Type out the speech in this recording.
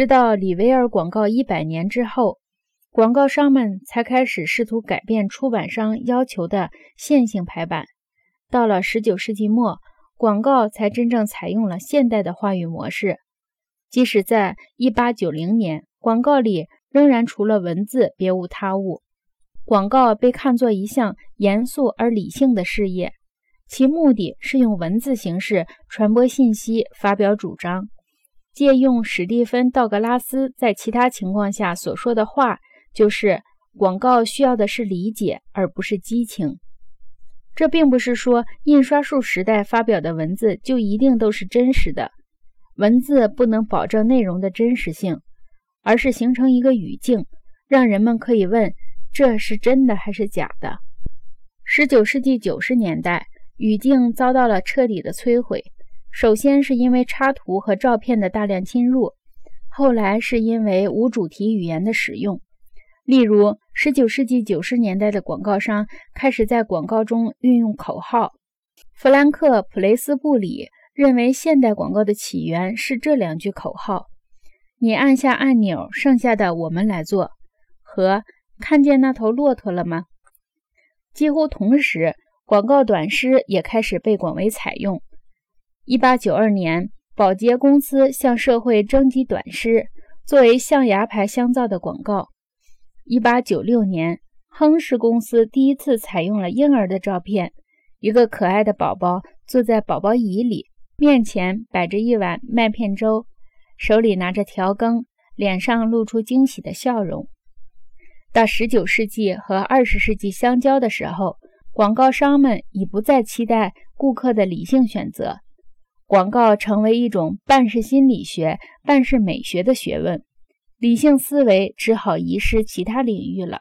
直到里维尔广告一百年之后，广告商们才开始试图改变出版商要求的线性排版。到了十九世纪末，广告才真正采用了现代的话语模式。即使在一八九零年，广告里仍然除了文字别无他物。广告被看作一项严肃而理性的事业，其目的是用文字形式传播信息、发表主张。借用史蒂芬·道格拉斯在其他情况下所说的话，就是广告需要的是理解，而不是激情。这并不是说印刷术时代发表的文字就一定都是真实的，文字不能保证内容的真实性，而是形成一个语境，让人们可以问这是真的还是假的。十九世纪九十年代，语境遭到了彻底的摧毁，首先是因为插图和照片的大量侵入，后来是因为无主题语言的使用。例如，19世纪90年代的广告商开始在广告中运用口号。弗兰克·普雷斯布里认为，现代广告的起源是这两句口号：“你按下按钮，剩下的我们来做。”和“看见那头骆驼了吗？”几乎同时，广告短诗也开始被广为采用。1892年，宝洁公司向社会征集短诗，作为象牙牌香皂的广告。一八九六年，亨氏公司第一次采用了婴儿的照片，一个可爱的宝宝坐在宝宝椅里，面前摆着一碗麦片粥，手里拿着调羹，脸上露出惊喜的笑容。到十九世纪和二十世纪相交的时候，广告商们已不再期待顾客的理性选择，广告成为一种半是心理学、半是美学的学问。理性思维只好遗失其他领域了。